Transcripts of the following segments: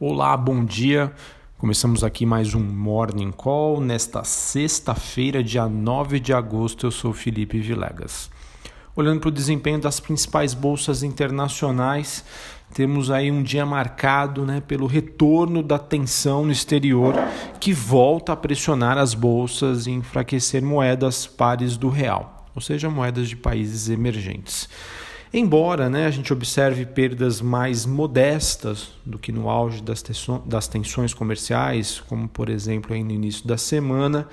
Olá, bom dia. Começamos aqui mais um Morning Call nesta sexta-feira, dia 9 de agosto. Eu sou Felipe Vilegas. Olhando para o desempenho das principais bolsas internacionais, temos aí um dia marcado né, pelo retorno da tensão no exterior que volta a pressionar as bolsas e enfraquecer moedas pares do real, ou seja, moedas de países emergentes. Embora né, a gente observe perdas mais modestas do que no auge das, tensões comerciais, como por exemplo no início da semana,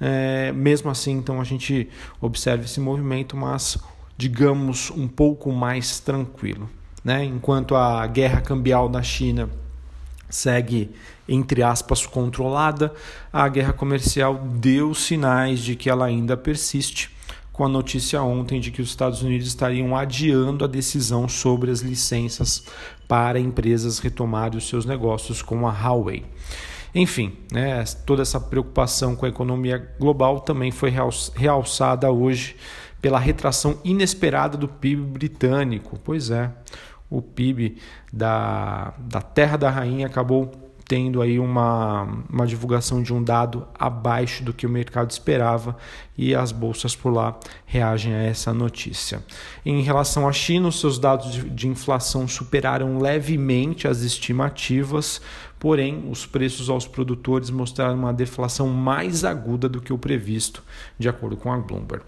é, mesmo assim então a gente observa esse movimento, mas digamos um pouco mais tranquilo. Né? Enquanto a guerra cambial na China segue, entre aspas, controlada, a guerra comercial deu sinais de que ela ainda persiste com a notícia ontem de que os Estados Unidos estariam adiando a decisão sobre as licenças para empresas retomarem os seus negócios com a Huawei. Enfim, né, toda essa preocupação com a economia global também foi realçada hoje pela retração inesperada do PIB britânico. Pois é, o PIB da, da Terra da Rainha acabou tendo aí uma, uma divulgação de um dado abaixo do que o mercado esperava e as bolsas por lá reagem a essa notícia. Em relação à China, os seus dados de, de inflação superaram levemente as estimativas, porém os preços aos produtores mostraram uma deflação mais aguda do que o previsto, de acordo com a Bloomberg.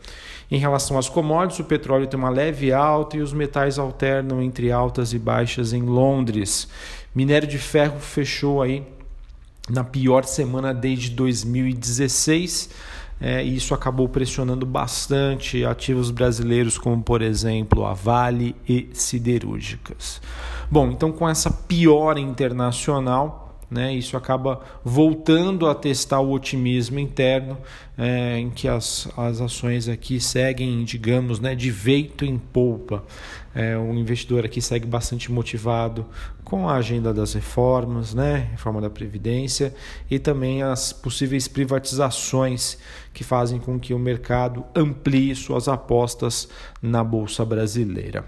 Em relação às commodities, o petróleo tem uma leve alta e os metais alternam entre altas e baixas em Londres. Minério de ferro fechou aí na pior semana desde 2016. É, e isso acabou pressionando bastante ativos brasileiros, como por exemplo a Vale e siderúrgicas. Bom, então com essa piora internacional, né? Isso acaba voltando a testar o otimismo interno, é, em que as, as ações aqui seguem, digamos, né, de veito em polpa. É, o investidor aqui segue bastante motivado com a agenda das reformas, né, reforma da Previdência e também as possíveis privatizações que fazem com que o mercado amplie suas apostas na Bolsa Brasileira.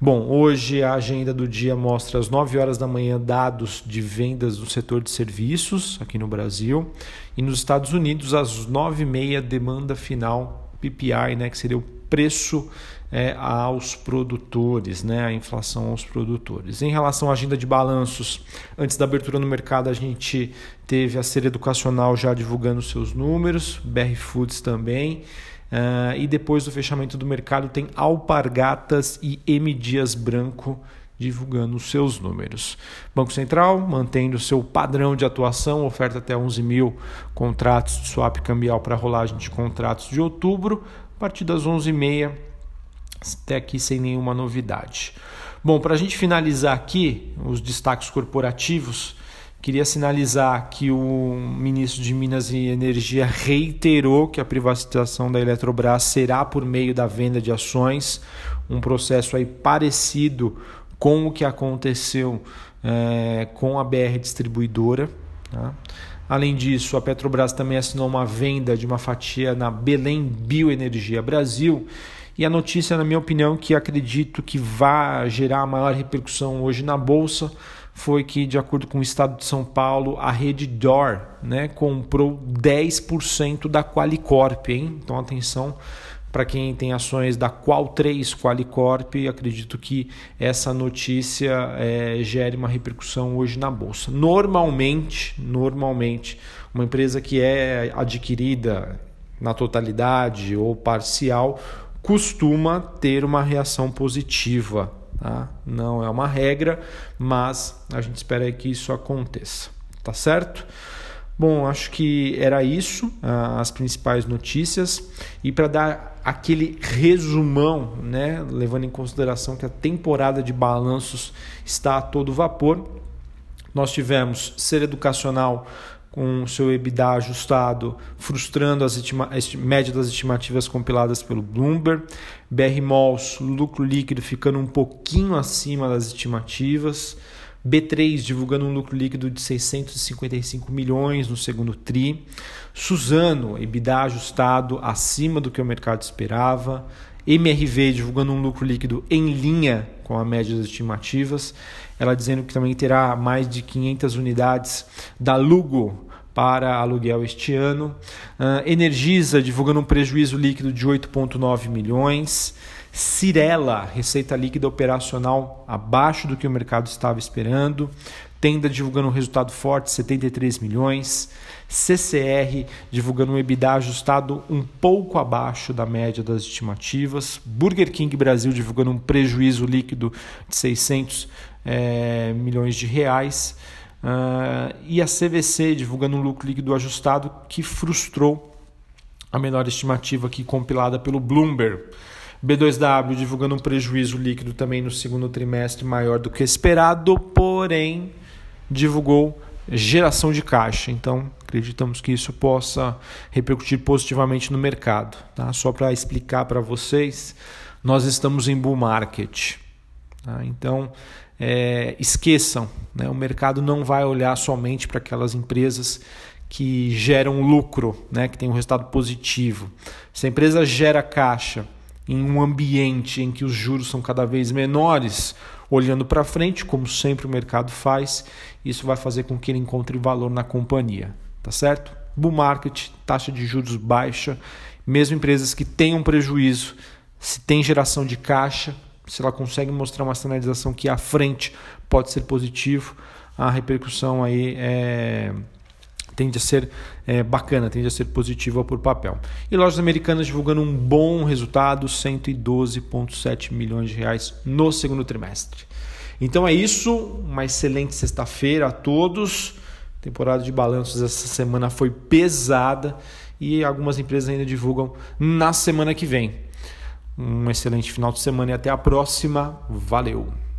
Bom, hoje a agenda do dia mostra às 9 horas da manhã dados de vendas do setor de serviços aqui no Brasil e nos Estados Unidos às 9h30 demanda final PPI, né, que seria o preço é, aos produtores, né, a inflação aos produtores. Em relação à agenda de balanços, antes da abertura no mercado, a gente teve a Ser Educacional já divulgando seus números, BR Foods também. Uh, e depois do fechamento do mercado tem Alpargatas e M Dias Branco divulgando os seus números. Banco Central mantendo seu padrão de atuação, oferta até 11 mil contratos de swap cambial para rolagem de contratos de outubro, partir das 11h30, até aqui sem nenhuma novidade. Bom, para a gente finalizar aqui os destaques corporativos, Queria sinalizar que o ministro de Minas e Energia reiterou que a privatização da Eletrobras será por meio da venda de ações, um processo aí parecido com o que aconteceu é, com a BR Distribuidora. Tá? Além disso, a Petrobras também assinou uma venda de uma fatia na Belém Bioenergia Brasil. E a notícia, na minha opinião, que acredito que vai gerar maior repercussão hoje na Bolsa foi que, de acordo com o Estado de São Paulo, a rede DOR né, comprou 10% da Qualicorp. Hein? Então, atenção para quem tem ações da Qual3 Qualicorp, acredito que essa notícia é, gere uma repercussão hoje na bolsa. Normalmente, normalmente, uma empresa que é adquirida na totalidade ou parcial costuma ter uma reação positiva Tá? Não é uma regra, mas a gente espera que isso aconteça. Tá certo? Bom, acho que era isso, as principais notícias. E para dar aquele resumão, né, levando em consideração que a temporada de balanços está a todo vapor, nós tivemos ser educacional com seu EBITDA ajustado, frustrando as médias das estimativas compiladas pelo Bloomberg. BR Malls, lucro líquido ficando um pouquinho acima das estimativas. B3 divulgando um lucro líquido de 655 milhões no segundo TRI. Suzano, EBITDA ajustado acima do que o mercado esperava. MRV divulgando um lucro líquido em linha com a média das estimativas. Ela dizendo que também terá mais de 500 unidades da Lugo para aluguel este ano. Uh, Energisa divulgando um prejuízo líquido de 8,9 milhões. Cirela, receita líquida operacional abaixo do que o mercado estava esperando. Tenda divulgando um resultado forte, 73 milhões. CCR divulgando um EBITDA ajustado um pouco abaixo da média das estimativas. Burger King Brasil divulgando um prejuízo líquido de 600 é, eh, milhões de reais. Uh, e a CVC divulgando um lucro líquido ajustado que frustrou a menor estimativa aqui compilada pelo Bloomberg. B2W divulgando um prejuízo líquido também no segundo trimestre maior do que esperado, porém divulgou geração de caixa. Então, acreditamos que isso possa repercutir positivamente no mercado. Tá? Só para explicar para vocês, nós estamos em bull market. Tá? Então, é, esqueçam, né? o mercado não vai olhar somente para aquelas empresas que geram lucro, né? que tem um resultado positivo. Se a empresa gera caixa em um ambiente em que os juros são cada vez menores, olhando para frente, como sempre o mercado faz, isso vai fazer com que ele encontre valor na companhia, tá certo? Bull market, taxa de juros baixa, mesmo empresas que tenham prejuízo, se tem geração de caixa, se ela consegue mostrar uma sinalização que à frente pode ser positivo, a repercussão aí é tende a ser é, bacana, tende a ser positiva por papel. E lojas americanas divulgando um bom resultado, 112,7 milhões de reais no segundo trimestre. Então é isso, uma excelente sexta-feira a todos. Temporada de balanços essa semana foi pesada e algumas empresas ainda divulgam na semana que vem. Um excelente final de semana e até a próxima. Valeu!